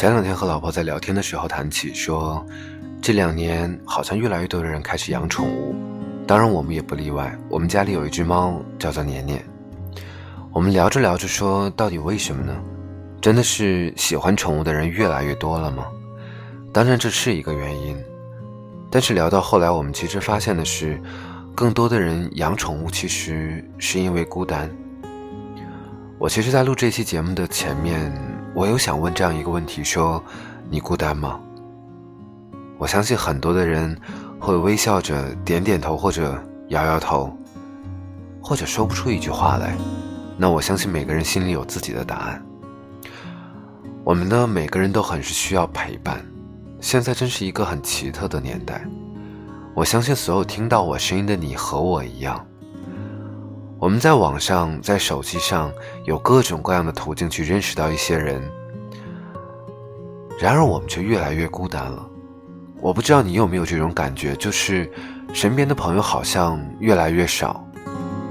前两天和老婆在聊天的时候谈起，说这两年好像越来越多的人开始养宠物，当然我们也不例外。我们家里有一只猫，叫做年年。我们聊着聊着说，到底为什么呢？真的是喜欢宠物的人越来越多了吗？当然这是一个原因，但是聊到后来，我们其实发现的是，更多的人养宠物其实是因为孤单。我其实，在录这期节目的前面，我有想问这样一个问题：说你孤单吗？我相信很多的人会微笑着点点头，或者摇摇头，或者说不出一句话来。那我相信每个人心里有自己的答案。我们呢，每个人都很是需要陪伴。现在真是一个很奇特的年代。我相信所有听到我声音的你和我一样。我们在网上，在手机上有各种各样的途径去认识到一些人，然而我们却越来越孤单了。我不知道你有没有这种感觉，就是身边的朋友好像越来越少。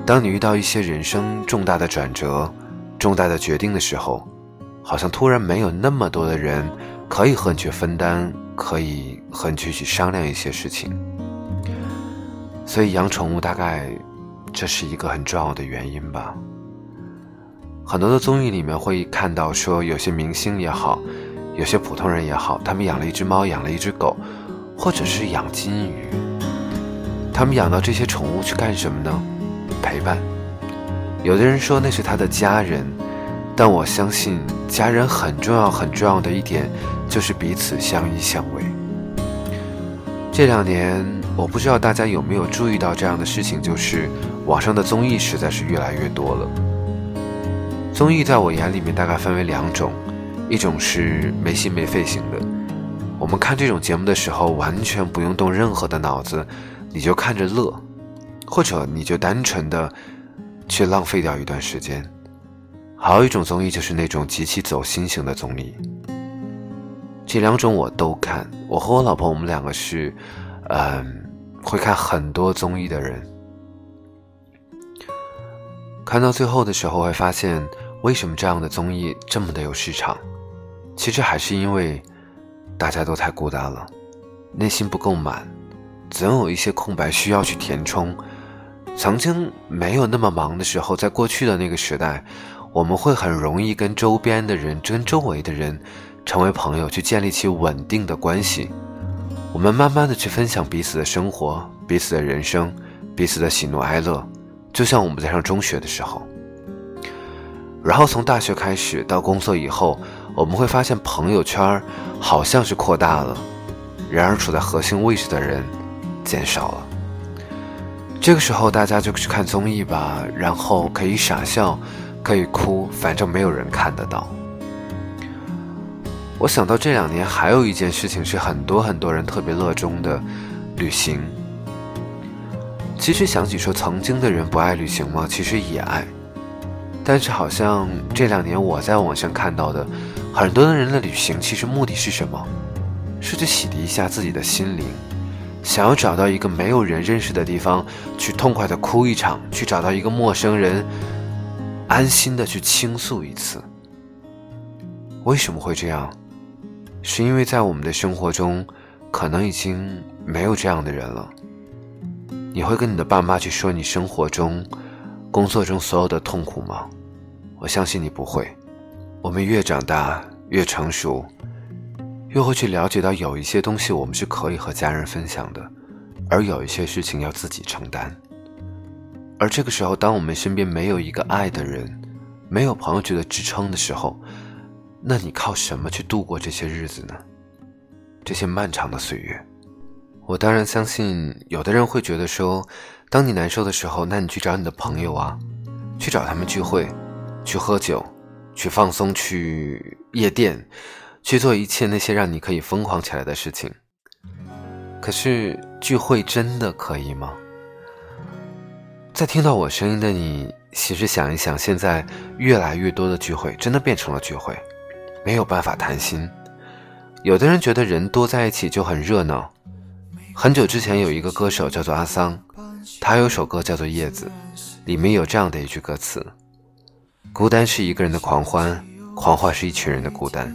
当你遇到一些人生重大的转折、重大的决定的时候，好像突然没有那么多的人可以和你去分担，可以和你去去商量一些事情。所以养宠物大概。这是一个很重要的原因吧。很多的综艺里面会看到说，有些明星也好，有些普通人也好，他们养了一只猫，养了一只狗，或者是养金鱼。他们养到这些宠物去干什么呢？陪伴。有的人说那是他的家人，但我相信家人很重要很重要的一点就是彼此相依相偎。这两年，我不知道大家有没有注意到这样的事情，就是。网上的综艺实在是越来越多了。综艺在我眼里面大概分为两种，一种是没心没肺型的，我们看这种节目的时候完全不用动任何的脑子，你就看着乐，或者你就单纯的去浪费掉一段时间。还有一种综艺就是那种极其走心型的综艺。这两种我都看，我和我老婆我们两个是，嗯，会看很多综艺的人。看到最后的时候，会发现为什么这样的综艺这么的有市场？其实还是因为大家都太孤单了，内心不够满，总有一些空白需要去填充。曾经没有那么忙的时候，在过去的那个时代，我们会很容易跟周边的人、跟周围的人成为朋友，去建立起稳定的关系。我们慢慢的去分享彼此的生活、彼此的人生、彼此的喜怒哀乐。就像我们在上中学的时候，然后从大学开始到工作以后，我们会发现朋友圈好像是扩大了，然而处在核心位置的人减少了。这个时候大家就去看综艺吧，然后可以傻笑，可以哭，反正没有人看得到。我想到这两年还有一件事情是很多很多人特别热衷的，旅行。其实想起说，曾经的人不爱旅行吗？其实也爱，但是好像这两年我在网上看到的，很多的人的旅行其实目的是什么？是去洗涤一下自己的心灵，想要找到一个没有人认识的地方去痛快的哭一场，去找到一个陌生人，安心的去倾诉一次。为什么会这样？是因为在我们的生活中，可能已经没有这样的人了。你会跟你的爸妈去说你生活中、工作中所有的痛苦吗？我相信你不会。我们越长大越成熟，越会去了解到有一些东西我们是可以和家人分享的，而有一些事情要自己承担。而这个时候，当我们身边没有一个爱的人，没有朋友觉得支撑的时候，那你靠什么去度过这些日子呢？这些漫长的岁月。我当然相信，有的人会觉得说，当你难受的时候，那你去找你的朋友啊，去找他们聚会，去喝酒，去放松，去夜店，去做一切那些让你可以疯狂起来的事情。可是聚会真的可以吗？在听到我声音的你，其实想一想，现在越来越多的聚会真的变成了聚会，没有办法谈心。有的人觉得人多在一起就很热闹。很久之前有一个歌手叫做阿桑，他有首歌叫做《叶子》，里面有这样的一句歌词：“孤单是一个人的狂欢，狂欢是一群人的孤单。”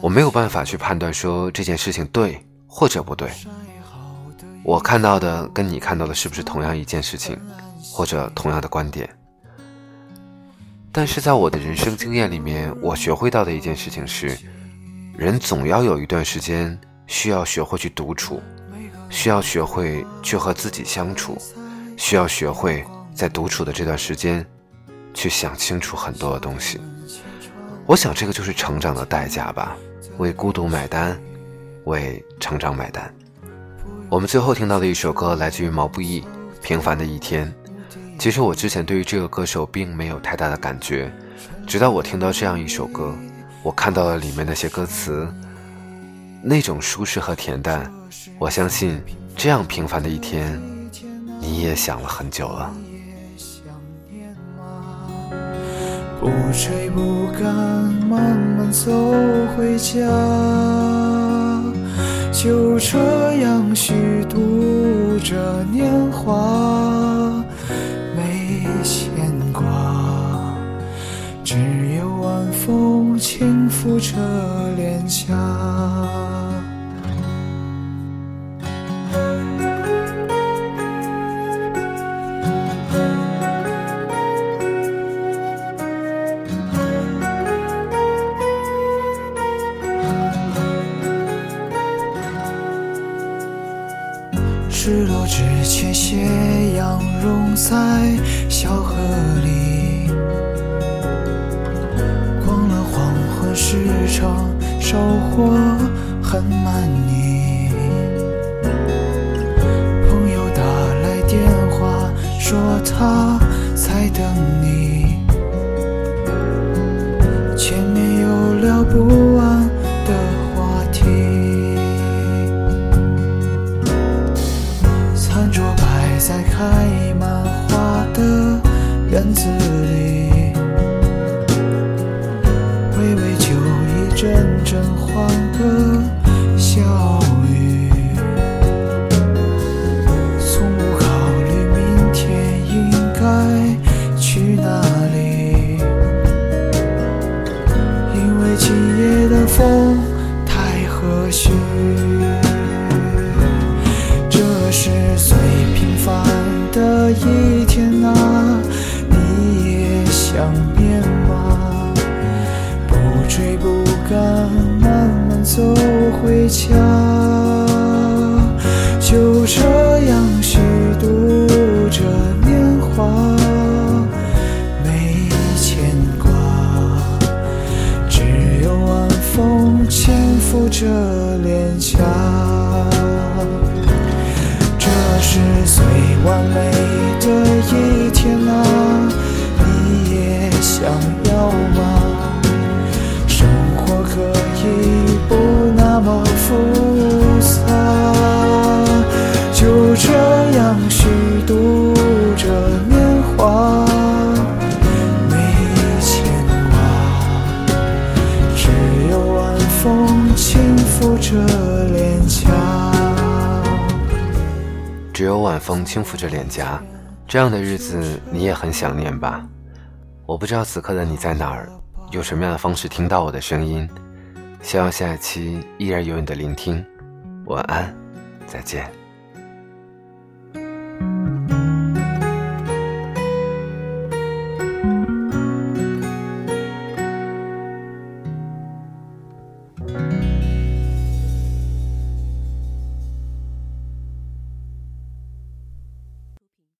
我没有办法去判断说这件事情对或者不对。我看到的跟你看到的是不是同样一件事情，或者同样的观点？但是在我的人生经验里面，我学会到的一件事情是，人总要有一段时间需要学会去独处，需要学会去和自己相处，需要学会在独处的这段时间，去想清楚很多的东西。我想这个就是成长的代价吧，为孤独买单，为成长买单。我们最后听到的一首歌来自于毛不易，《平凡的一天》。其实我之前对于这个歌手并没有太大的感觉，直到我听到这样一首歌，我看到了里面那些歌词，那种舒适和恬淡。我相信这样平凡的一天，你也想了很久了。不追不赶，慢慢走回家。就这样虚度着年华，没牵挂，只有晚风轻拂着脸颊。日落之前，斜阳融在小河里。市场，收获很满意。朋友打来电话，说他在等你。前面有聊不完的话题。餐桌摆。在开满花的院子敢，慢慢走回家。就这样虚度着年华，没牵挂，只有晚风轻拂着脸颊。这是最完美的一天啊，你也想要只有晚风轻抚着脸颊，这样的日子你也很想念吧？我不知道此刻的你在哪儿，用什么样的方式听到我的声音。希望下一期依然有你的聆听。晚安，再见。